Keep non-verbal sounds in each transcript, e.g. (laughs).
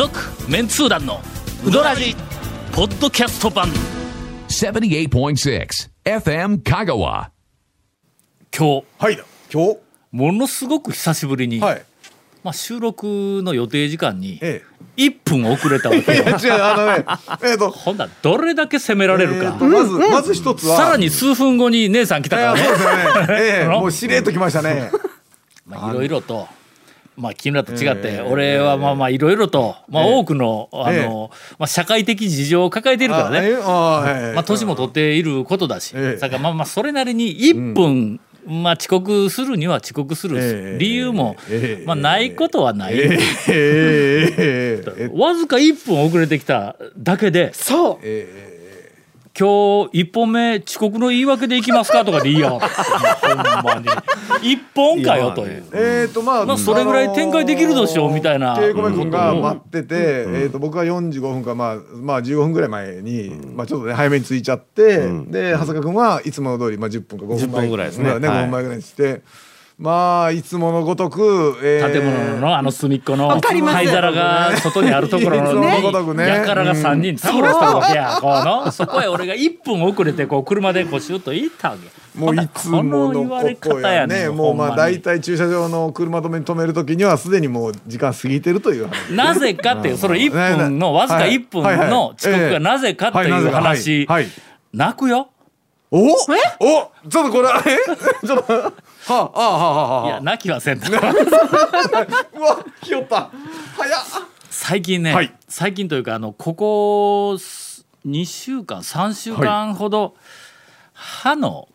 続メンツー団のウドラジポッドキャスト版。78.6 FM Kagawa. 今日。はい。今日。ものすごく久しぶりに、はい。まあ、収録の予定時間にえ1分遅れたわけ。よえ違うあのね (laughs) えっと。ほんならどれだけ責められるか。えーと、まずまず一つは。さらに数分後に姉さん来たからね。そうですよね。ええの (laughs) もうしれっときましたね。まあいろいろと。まあ、君らと違って、俺はまあまあいろいろと、まあ、多くの、あの、まあ、社会的事情を抱えているからね、まあ、年も取っていることだし、ええ。だからまあまあそれなりに1分、まあ、遅刻するには遅刻する、ええ理由も、ええまあ、ないことはない、わずか1分遅れてきただけでそう。え今日1本目遅刻の言い訳でいきますかとかでいいやんほんまに。1本かよという。えーとまあ、まあそれぐらい展開できるでしょうみたいな。ケイコメ君がうん。待ってて、えー、と僕は45分か、まあ、まあ15分ぐらい前に、まあ、ちょっとね早めに着いちゃって、で長谷川君はいつもの通り、まあ、10分か5分前10分ぐらいですね。ねはい。5分前ぐらいにしてまあいつものごとく、えー建物のあの隅っこの灰皿が外にあるところののやからが3人たむろしたわけや。このそこへ俺が1分遅れてこう車でこうシュッと行ったわけ。もういつもの言われこと方やねやねもうまあ大体駐車場の車止めに止める時にはすでにもう時間過ぎてるという話。なぜかっていうその1分のわずか1分の遅刻がなぜかっていう話。はいはい。泣くよ。お？お？ちょっとこれえ？(laughs) ちょっとはあはあはあはいあ。や泣きはせんと (laughs) うわひよった早っ。最近ね、はい。最近というかあのここ2週間3週間ほど歯の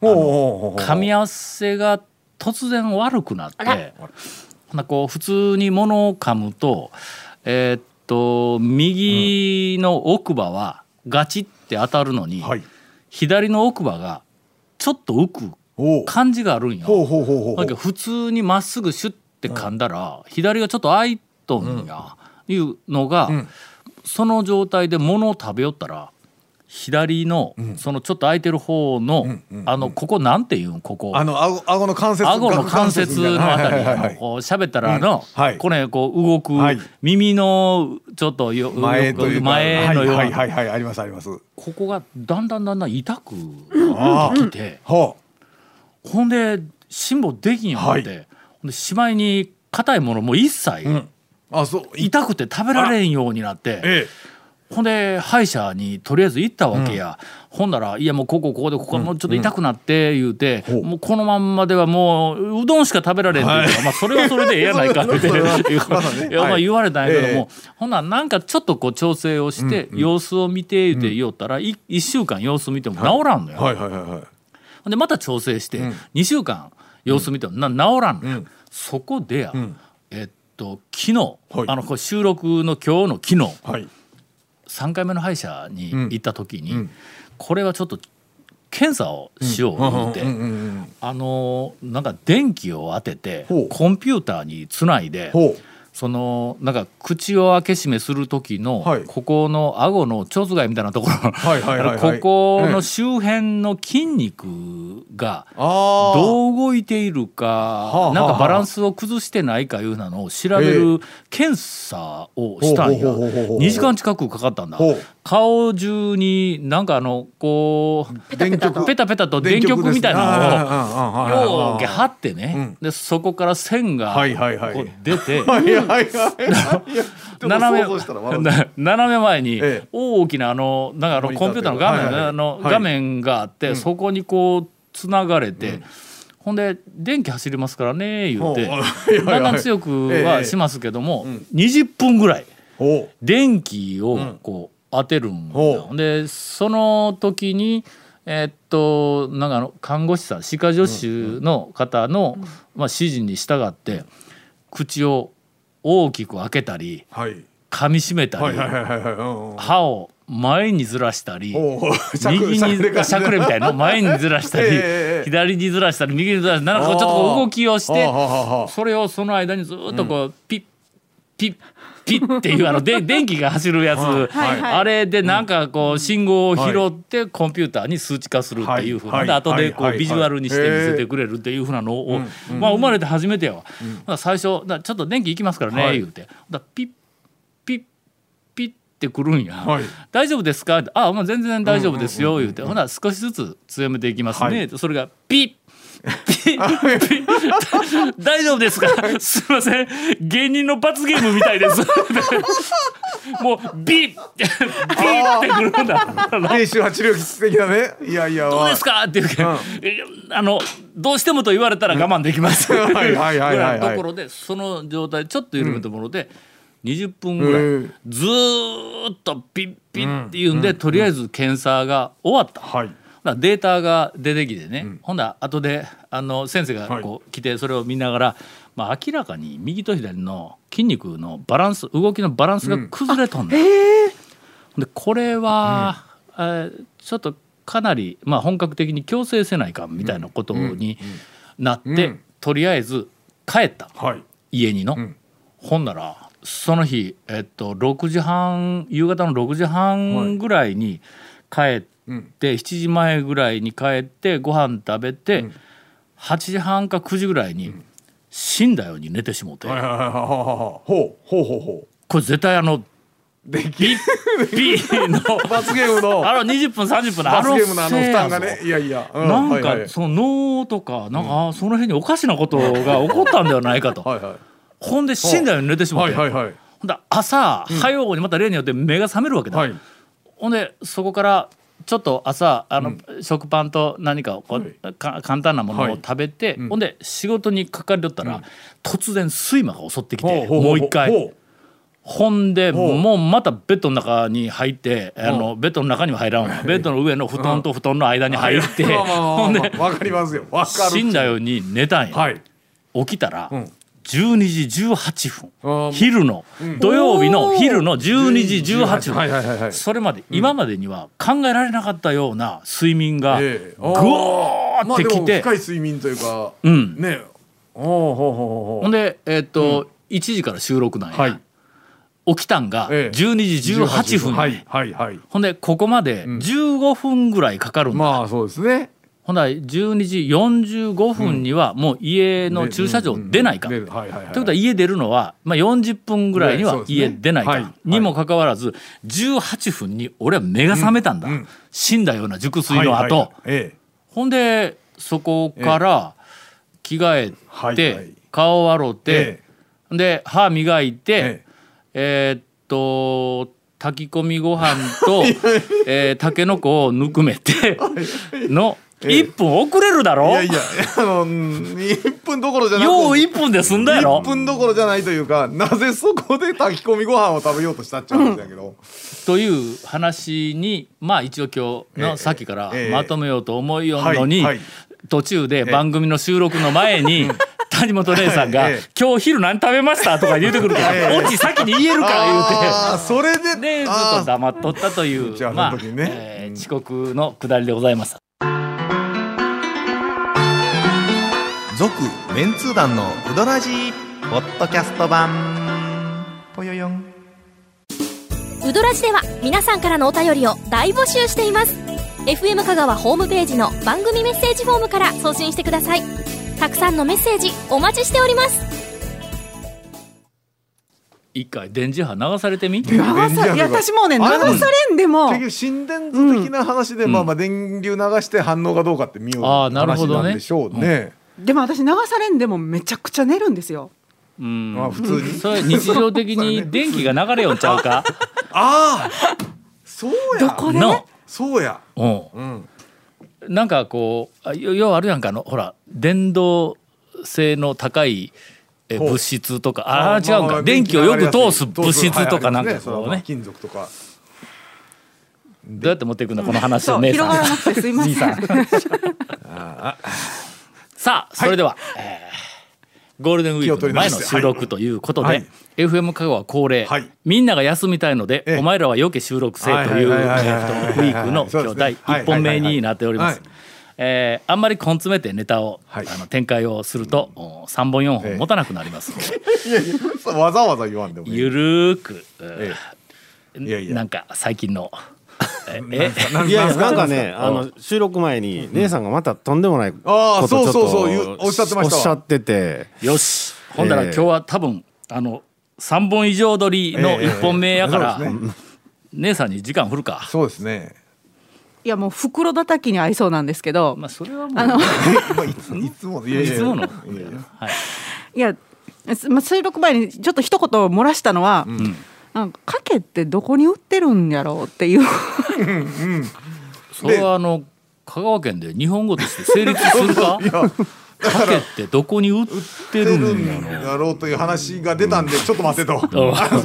噛み合わせが突然悪くなってほなこう普通に物を噛むとえーっと右の奥歯はガチって当たるのに、はい。左の奥歯がちょっと浮く感じがあるんよ。なんか普通にまっすぐシュッて噛んだら、左がちょっと開いとんや、いうのが、ん。その状態で物を食べよったら左の、そのちょっと開いてる方の、あのここなんていうん？ここ。あの顎顎の関節顎の関節のあたりこう喋ったらの、これこう動く、はい。耳のちょっとよ前とい前のような、はいはいはいはいありますあります。ここがだんだんだんだん痛くあなってきて。ほほんで辛抱できんようになって、はい。ほんでしまいに硬いものも一切、うあそう。い痛くて食べられんようになってえほんで歯医者にとりあえず行ったわけや、ほんなら「いやもうここここでここもうちょっと痛くなって」言うて、ほう。もうこのまんまではもううどんしか食べられんっていうから、まあそれはそれでええ (laughs) やないかってまだねいやまあはい。言われたんやけども、えほんならなんかちょっとこう調整をして、様子を見て言うて言おったら、い1週間様子見ても治らんのよ。はいはいはいはいでまた調整して2週間様子見てもな治らんのよ、そこでや、えっと昨日、はい。あのこれ収録の今日の昨日はい。3回目の歯医者に行った時に、これはちょっと検査をしよう言うて、うん。うん。うん。あのなんか電気を当ててコンピューターにつないでほうそのなんか口を開け閉めする時の、はい。ここの顎の蝶つがいみたいなところ、はいはいはいはい。ここの周辺の筋肉がどう動いているかなんかバランスを崩してないかいうなのを調べる検査をしたんや。ほうほうほうほうほう2時間近くかかったんだ顔中になんかあのこうペタペタと。ペタペタと電極みたいなのをのようけ貼ってね、でそこから線がはいはいはい。こう出て、(laughs) 斜め斜め前にええ。大きなあのなんかあのコンピューターの画面、あのはい。画面があって、そこにこうつながれて、ほんで電気走りますからね言うてだんだん強くええ。はしますけども、20分ぐらいほ電気をこう当てるんでその時にえーっとなんかあの看護師さん歯科助手の方の、まあ、指示に従って口を大きく開けたりうはい。噛みしめたり、歯を前にずらしたり (laughs) 右にしゃくれみたいなの前にずらしたり、(laughs) 左にずらしたり右にずらしたりなんかちょっと動きをしてそれをその間にずっとこう、ピッピッピッっていうあので (laughs) 電気が走るやつ、はい。はい。はい。あれでなんかこう信号を拾ってコンピューターに数値化するっていうふうな、はい。で後でこはい。うビジュアルにして見せてくれるっていうふうなのを、まあ生まれて初めてやわ、だから最初ちょっと電気行きますからね、はい。言うて。だからピッピってくるんや、はい。大丈夫ですか?」あもう全然大丈夫ですよ」言うて、ほな少しずつ強めていきますね、それがピッピッピッ (laughs) 大丈夫ですか？すいません。芸人の罰ゲームみたいです。(laughs) もうビッビッってくるんだ。練習は治療室的なね。いやいやどうですか？っていうか、えあのどうしてもと言われたら我慢できます。(laughs) はいはいはいはいはい。ぐらいのところでその状態ちょっと緩めたもので、20分ぐらい、うん。ずーっとピッピッっていうんで、とりあえず検査が終わった。はいだからデータが出てきてね、ほんだら後であの先生がはい。こう来てそれを見ながら、まあ、明らかに右と左の筋肉のバランス動きのバランスが崩れとんだ、でこれは、えーちょっとかなり、まあ、本格的に矯正せないかんみたいなことになって、うん。とりあえず帰った。はい。家にの、ん。ほんならその日、えっと、6時半夕方の6時半ぐらいに帰っ7時前ぐらいに帰ってご飯食べて、8時半か9時ぐらいに死んだように寝てしもうて、はいはいはいはいはいほうほうほうほこれ絶対あのうできピッピーの。(laughs) 罰ゲームの。あの20分30分のあの罰ゲームのあの負担がね。いやいや、うなんかはいはい。その脳とかなんか、あーその辺におかしなことが起こったんではないかと、(laughs) はいはい。ほんで死んだように寝てしまって、はいはいはい。ほんで朝早うにまた例によって目が覚めるわけだ、はい。ほんでそこからちょっと朝あの、食パンと何かをこう、はい。か簡単なものを食べて、ほんで仕事にかかりよったら、突然睡魔が襲ってきてもう一回。ほほんでもうまたベッドの中に入ってあのベッドの中には入らんわ。ベッドの上の布団と布団の間に入ってほんでわかりますよ。わかる死んだように寝たんや。はい。起きたらん12時18分。昼の土曜日の昼の12時18はいはいはいはい。分それまで今までには考えられなかったような睡眠がぐええ。わー。ってきて深い睡眠というかうん。ね。おおほんでえっと1時から収録なんはい。や起きたんがええ。12時18分はいはいはいほんでここまで15分ぐらいかかるんだ、まあそうですねほんなら12時45分にはもう家の駐車場出ないか。出ということは家出るのは、まあ、40分ぐらいには家出ないか、はい。にもかかわらず18分に俺は目が覚めたんだ、死んだような熟睡の後、ほんでそこから着替えて、顔洗って、えで歯磨いて、ええ。ーっと炊き込みご飯と、(laughs) えー、たけのこをぬくめての1分遅れるだろ、いやいやあのうん1分どころじゃなくよう1分で済んだやろ？1分どころじゃないというかなぜそこで炊き込みご飯を食べようとしたっちゃうんだけど、という話にまあ一応今日ええ。のさっきからええ。まとめようと思いよんのに、途中で番組の収録の前に谷本姉さんがええ「今日昼何食べました?」とか言うてくるからええ「オチ先に言えるか」あーそれで言うて。でずっと黙っとったというまあ遅刻のくだりでございまし続メンツー団のウドラジーポッドキャスト版。ぽよよん。ウドラジでは皆さんからのお便りを大募集しています。FM 香川ホームページの番組メッセージフォームから送信してください。たくさんのメッセージお待ちしております。一回電磁波流されてみ？流さいや私もうね流されんでも。結局心電図的な話で、まあまあ電流流して反応がどうかって見ようあーなるほ話どねなんでしょうね。でも私流されんでもめちゃくちゃ寝るんですよ。うん。まあ普通に？それ日常的に電気が流れよんちゃうか？(laughs) ああそうや。どこで？の、そうや。う。ん、うん。なんかこうあよようあるやんかあのほら電動性の高いえほう物質とか。ああー違うんか？電気をよく通す通物質とかなんかこうね。金属とか。どうやって持っていくんだこの話そうを姉さん。広がらなくてすいません (laughs) さあそれでは、えーゴールデンウィークの前の収録ということで、はい。FM 香川恒例、はい。みんなが休みたいので、ええ。お前らはよけ収録せえというウィークの今日第1本目になっておりますはい。えーあんまり根詰めてネタを、はいあの展開をすると、お3本4本持たなくなりますわざわざ言わんでもいい。ゆるーく、えいやいやなんか最近の (laughs) え？えなんいやいやすなんかねあの収録前に姉さんがまたとんでもないこああそうとちょっとそうそう言うおっしゃってましたわおっしゃっててよし。ほんだらええ今日は多分あの3本以上撮りの1本目やから、姉さんに時間振るか。そうですね。いやもう袋叩きに合いそうなんですけど、まあそれはもうあのまあいついつもいやいやいつもの。いやいや。はい。いや、すまあ、収録前にちょっと一言漏らしたのは、んなんかかけってどこに売ってるんやろうっていう。それはあの香川県で日本語として成立するか？かけってどこに売ってるんやろんだろうという話が出たんでちょっと待ってと。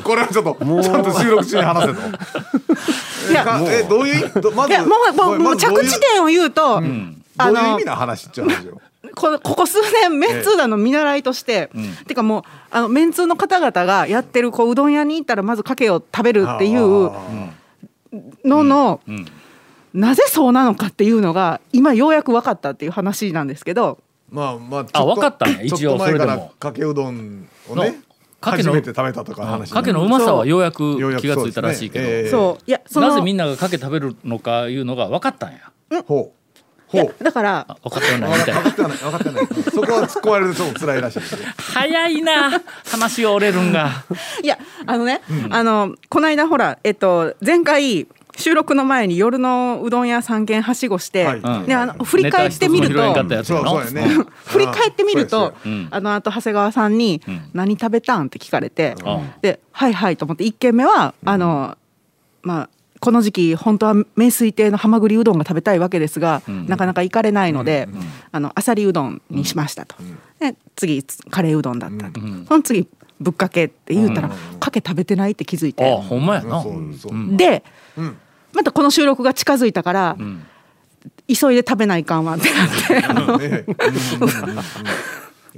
これはちょっとちゃんと収録中に話せと。(laughs) いやかえどういうどまずいやもうもうもう着地点を言うと、んあのどういう意味な話っちゅう話よこのここ数年メンツー団の見習いとして、てかもうあのメンツーの方々がやってるこううどん屋に行ったらまずかけを食べるっていうあのの、うん。なぜそうなのかっていうのが今ようやく分かったっていう話なんですけどーまあまあちょっあと分かったんや一応それでも。かけうどんをのねかけの初めて食べたとか話かけのうまさはようやく気がついたらしいけど、そうねええそういやなぜみんながかけ食べるのかいうのが分かったんや。ほう。いやほう。だからあ分かったようなみたい分かってはない分かってはない。(laughs) そこは突っ込まれるとちょっと辛いらしい。早いな話が折れるんが。(laughs) いやあのね、あのこの間ほらえっと前回収録の前に夜のうどん屋3軒はしごして、はい。うんであの振り返ってみるとね振り返ってみるとあのあと長谷川さんにうん「何食べたん?」って聞かれて、うん。で「はいはい」と思って1軒目はあのまあこの時期本当は名水亭のはまぐりうどんが食べたいわけですが、ん。なかなか行かれないので、あのあさりうどんにしましたと、で次カレーうどんだったと、ん。その次ぶっかけって言うたら、かけ食べてないって気づいて、あほんまやな。で、ん。またこの収録が近づいたから、ん。急いで食べないかんわってなって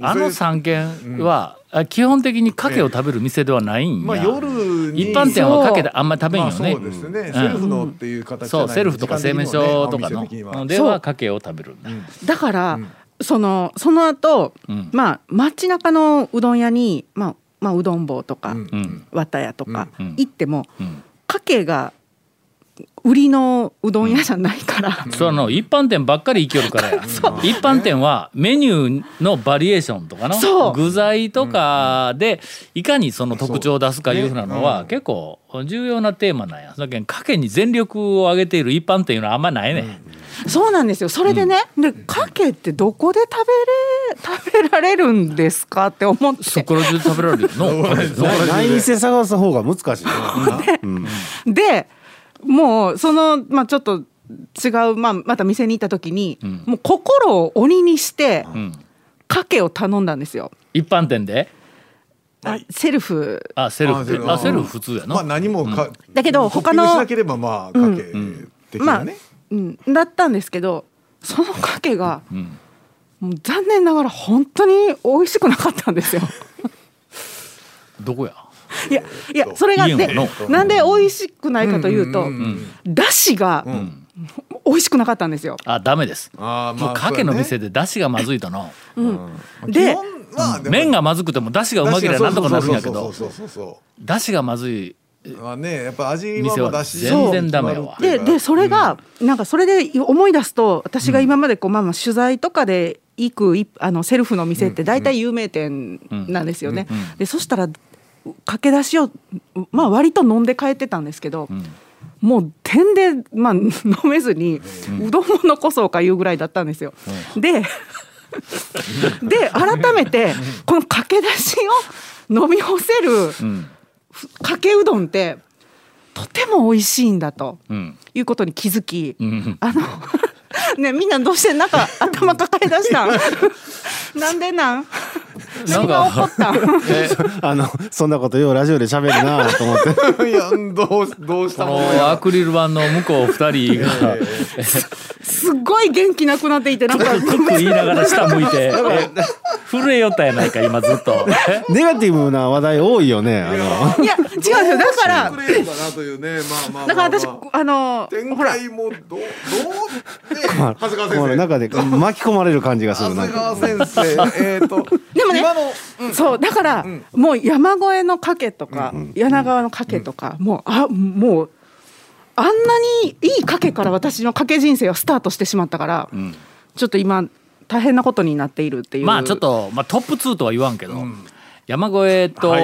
あのねあの3軒は、あ基本的にかけを食べる店ではないんや、まあ夜に一般店はかけであんまり食べんよね、まあそうですね、セルフのっていう形じゃないそうセルフとか製麺所とかの。ではかけを食べる。んだ、だから、そのその後、うん。まあ街中のうどん屋に、まあ、まあうどん坊とか、うん。うん。綿屋とかうん。行っても、うん。かけが売りのうどん屋じゃないから、その一般店ばっかり生きよるからや。(laughs) 一般店はメニューのバリエーションとかそう。の具材とかでいかにその特徴を出すかいうふうなのは結構重要なテーマなんや。だけどかけに全力を挙げている一般店いうのはあんまないね、そうなんですよ。それでね、でかけってどこで食べれ食べられるんですかって思って。そこら中で食べられるよ。(laughs) の。ない店探す方が難しい。(laughs) な。うん。でもうその、まあ、ちょっと違う、まあ、また店に行った時に、ん。もう心を鬼にしてうん。かけを頼んだんですよ。一般店で？あセルフ。あセルフ。でああセルフ普通やな、まあ何もか、だけど他のしなければまあかけ的まあなね、、うん、だったんですけどそのかけがうん。もう残念ながら本当に美味しくなかったんですよ。どこや？いやいやそれがでいいのな？ん。で美味しくないかというと、だしがん。美味しくなかったんですよ。あダメです。あーもうかけの店でで出汁がまずいとので麺がまずくても出汁がうまければなんとかなるんやけど。出汁がまずいうそう。まあねやっぱ味は全然ダメやわ。ででそれが、なんかそれで思い出すと私が今までこう、まあ、まあ取材とかで行くいあのセルフの店って大体有名店なんですよね。でそしたら駆け出しを、まあ、割と飲んで帰ってたんですけど、もう点で、まあ、飲めずに、うどんも残そうかいうぐらいだったんですよ。で (laughs) で改めてこの駆け出しを飲み干せるうん。かけうどんってとても美味しいんだとうん。いうことに気づき、うん。あのねみんなどうしてなんか頭抱え出したん？(laughs) なんでなん？何が起こかった？(laughs) あのそんなことようラジオで喋るなと思って。(laughs) いやどうどうしたの？アクリル板の向こう二人が。すっごい元気なくなっていてなんかクック言いながら下向いて。(laughs) え震えよったやないか今ずっと。えネガティブな話題多いよね。あの。いや違うんですよ。だからだから私まあまあのほら。開もどうどうね長谷川先生。中で巻き込まれる感じがするな長谷。川先生。えっとでもね今のそうだから、もう山越えのかけとか、柳川のかけとか、もうあもうあんなにいいかけから私のかけ人生はスタートしてしまったから、ちょっと今大変なことになっているっていう。まあちょっと、まあ、トップ2とは言わんけど、山越えと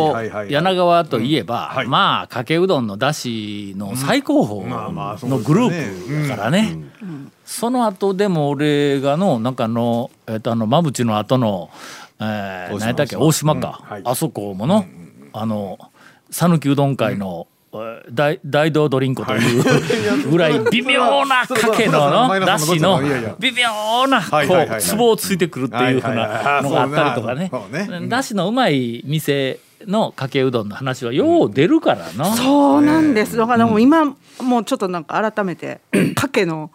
柳川といえば、まあかけうどんのだしの最高峰のグループだからね。その後でも俺がのなんかあのえっとあの馬淵の後の、えー、大島何やったっけ？大島。か、うんはい。あそこもの、あの讃岐うどん会の、えー大大道ドリンクという (laughs) ぐらい微妙な (laughs) かけののだしの微妙なこうツボをついてくるっていうふうなのがあったりとかね。だしのうまい店のかけうどんの話はよう出るからな。そうなんです。だからもう今もうちょっとなんか改めてかけの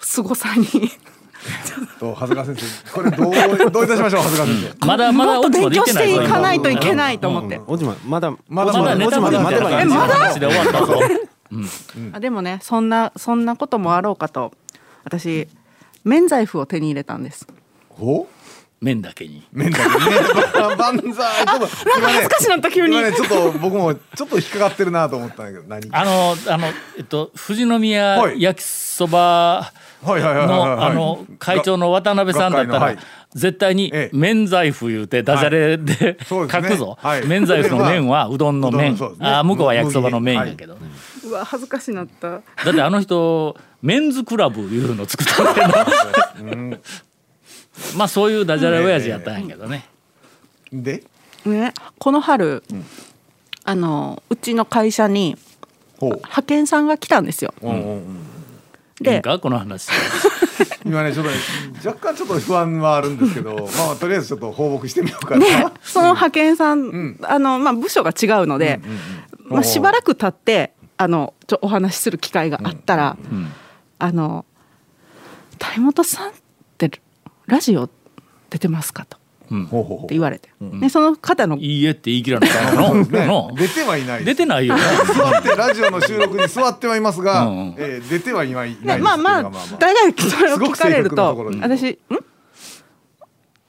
凄さにと長谷川先生。これどうどういたしましょう長谷川先生。まだまだもっと勉強していかないといけい。ないと思って。おじままだまだまだネタまだまだまでまだえまだ。話で終わったぞ。あでもねそんなそんなこともあろうかと私免罪符を手に入れたんです。お麺だけに。麺だけね。万歳ちょっと今ね恥ずかしなった急に。今ねちょっと僕もちょっと引っかかってるなと思ったんだけど何？あのあのえっと富士宮はい。焼きそばのあの会長の渡辺さんだったら絶対にええ。免罪符言うてダジャレでそうですね。書くぞ。はい。免罪符の麺はうどんの麺。あ向こうは焼きそばの麺やけど。ねうわ恥ずかしなった。だってあの人メンズクラブいうの作ったんだけどまあそういうダジャレ親父やったんやけどね。で？ね。この春、あのうちの会社に派遣さんが来たんですよ。うんうんうんいいでか？この話。(laughs) 今ねちょっとね若干ちょっと不安はあるんですけど (laughs) まあとりあえずちょっと放牧してみようかでな。その派遣さん、あのまあ部署が違うので、まあしばらく経ってあのちょお話しする機会があったら、ん。あの谷本さんラジオ出てますかと。って言われて、でその方のいいえって言い切らなかったのう。ね。の出てはいない。出てないよね。座ってラジオの収録に座ってはいますが、うんうん。えー出てはいないまあまあ。大概それを聞かれると私ん？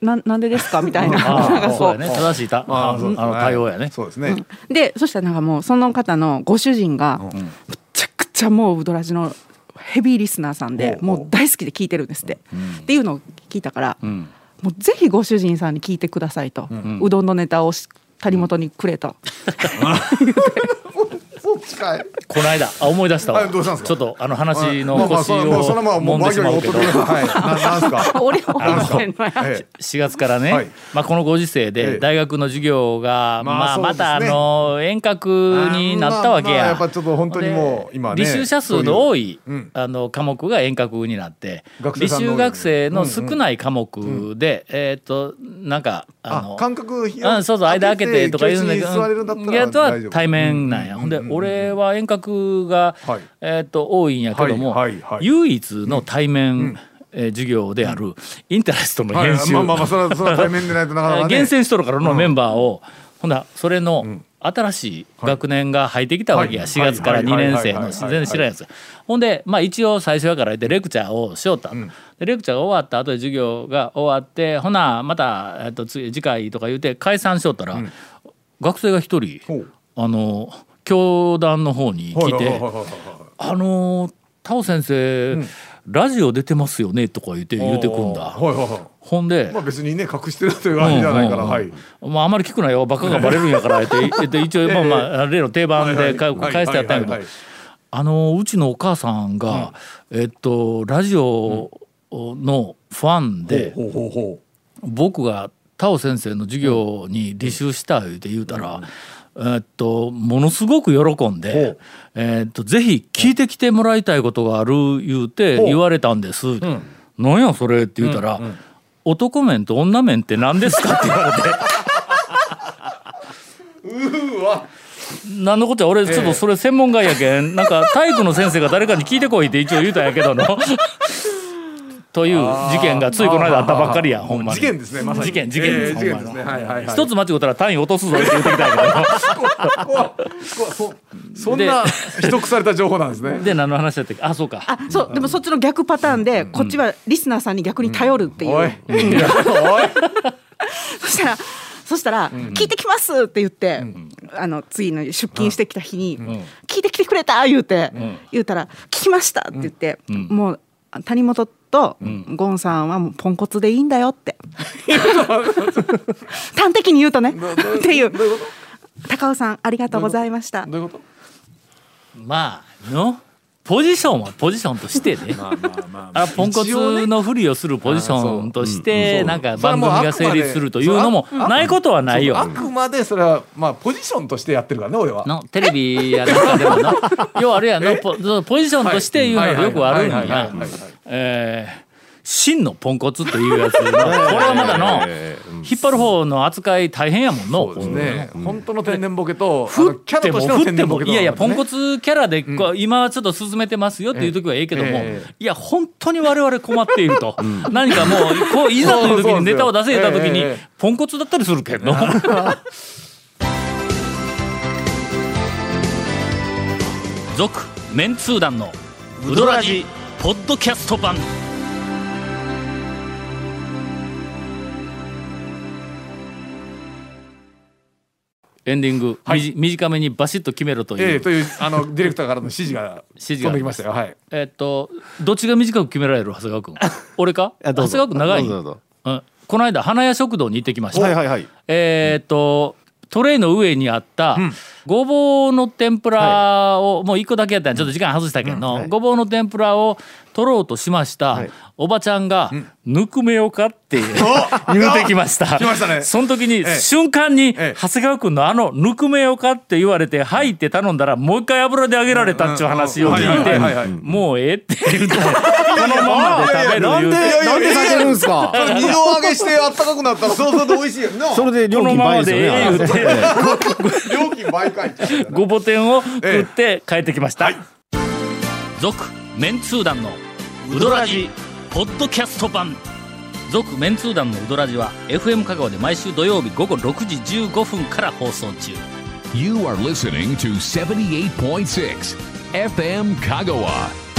ななんでですか？みたいなあなんかそう。正しいたあの対応やね。そうですね。でそしたらなんかもうその方のご主人がむちゃくちゃもうウドラジのヘビーリスナーさんでもう大好きで聞いてるんですって、っていうのを聞いたから、ん。もうぜひご主人さんに聞いてくださいと、うどんのネタをし谷本にくれと、そっちかい。この間あ思い出したわ。はいどうしたんですか？ちょっとあの話の腰を揉んもうでしまうけど。はい。ななんすか？(laughs) 俺も思ってんのやええ。4月からね、はい。まあ、このご時世えでえ大学の授業が、まあまたあの遠隔になったわけや。やっぱちょっと本当にもうで今ね履修者数の多いあの科目が遠隔になって履修学生の少ない科目で、えっ、となんかあのあ間隔うん、そうそう間開けてとか言うんだけどやつは大丈夫。対面なんや、ほんで俺は遠隔が、はい。えっと多いんやけども、はいはいはい。唯一の対面、えー授業であるインタレストのはい編集、まあまあまあそれはそれは対面でないとなかなかね。厳選しとるからのメンバーを、ほん。だそれの新しい学年が入ってきたわけや、はい。4月から2年生のはい全然知らんやつ。ほんでまあ一応最初やから言ってレクチャーをしよった、でレクチャーが終わった後で授業が終わってほなまた、えっと、次次回とか言って解散しよったら、学生が一人ほう。あの教団の方に来てはいはいはいはいはい「あのタオ先生、ラジオ出てますよね」とか言って言うてくんだ。はいはいはい。ほんで、まあ別にね隠してるというわけじゃないから。まあ、あまり聞くなよ。バカがバレるんやからって (laughs) 言って一応まあまあ例の定番で返してやったんやけど。あのうちのお母さんが、えっとラジオのファンで、僕がタオ先生の授業に履修した言うて言うたら、えっとものすごく喜んで、えっとぜひ聞いてきてもらいたいことがある言うて言われたんです。なんやそれって言うたら、男面と女面って何ですかって言われて。何のことや俺ちょっとそれ専門外やけん、なんか体育の先生が誰かに聞いてこいって一応言うたんやけどのという事件がついこの間あったばっかりやほんまに。事件ですねまさに。事件事件です、えー事件ほんまに。ですね。はいはいはい。一つ間違ったら単位落とすぞって言ってきたんやそそんな秘匿された情報なんですね。けどで何の話だったっけ？あそうか。あそうでもそっちの逆パターンでこっちはリスナーさんに逆に頼るっていう、おい、おい。(laughs) そしたらそしたら、聞いてきますって言って、あの次の出勤してきた日に、聞いてきてくれた言うて、言うたら聞きましたって言って、もう谷本とゴンさんはもうポンコツでいいんだよって。(laughs) 端的に言うとね。っていう。高尾さんありがとうございました。どういうこと？まあの？ポジションはポジションとしてね。まあまあまあ (laughs) あ。ポンコツのふりをするポジションとしてなんか番組が成立するというのもないことはないよあ。くまでそれはまあポジションとしてやってるからね俺は。のテレビやなんかでもな。(laughs) 要はあれやのポポジションとしていうのがよくあるんや。はいはいはいはいはいえー真のポンコツというやつの (laughs) これはまだの引っ張る方の扱い大変やもんの。そうですね。本当の天然ボケとあ振のキャっても振ってもいやいやポンコツツキャラでこう今はちょっと進めてますよっていう時はええけどもええ。いや本当に我々困っていると。(laughs) 何かもうこういざという時にネタを出せた時にええポンコツだったりするけど。続メンツー団のウドラジポッドキャスト版エンディング、みじ短めにバシッと決めろという、ええというあの (laughs) ディレクターからの指示が指示が。飛んできましたよ。はい。えっとどっちが短く決められる長谷川君？(laughs) 俺か？長谷川君長い？どうぞどうぞ。うん。この間花屋食堂に行ってきました、はいはいはい。えーっとトレイの上にあったごぼうの天ぷらを、もう一個だけやったらちょっと時間外したけど、ごぼうの天ぷらを取ろうとしました、はい。おばちゃんが「ぬくめようか?」って言うてきました。来ましたね。その時に、え瞬間にええ。長谷川君のあの「ぬくめようか?」って言われて「はい」って頼んだらもう一回油で揚げられたっていう話を聞いてはいはいはい「もうええ」って言うてこのままで食べるなんで言うてなんで避けるんですか？二度揚げしてあったかくなったらそうそうで美味しいやんなそれで料金倍ですよね (laughs) て料金倍かいってごぼ天を食って帰ってきました「続、メンツー団のウドラジポッドキャスト版」「続・メンツー団のウドラジは FM 香川で毎週土曜日午後6時15分から放送中。You are listening to 78.6 FM Kagawa.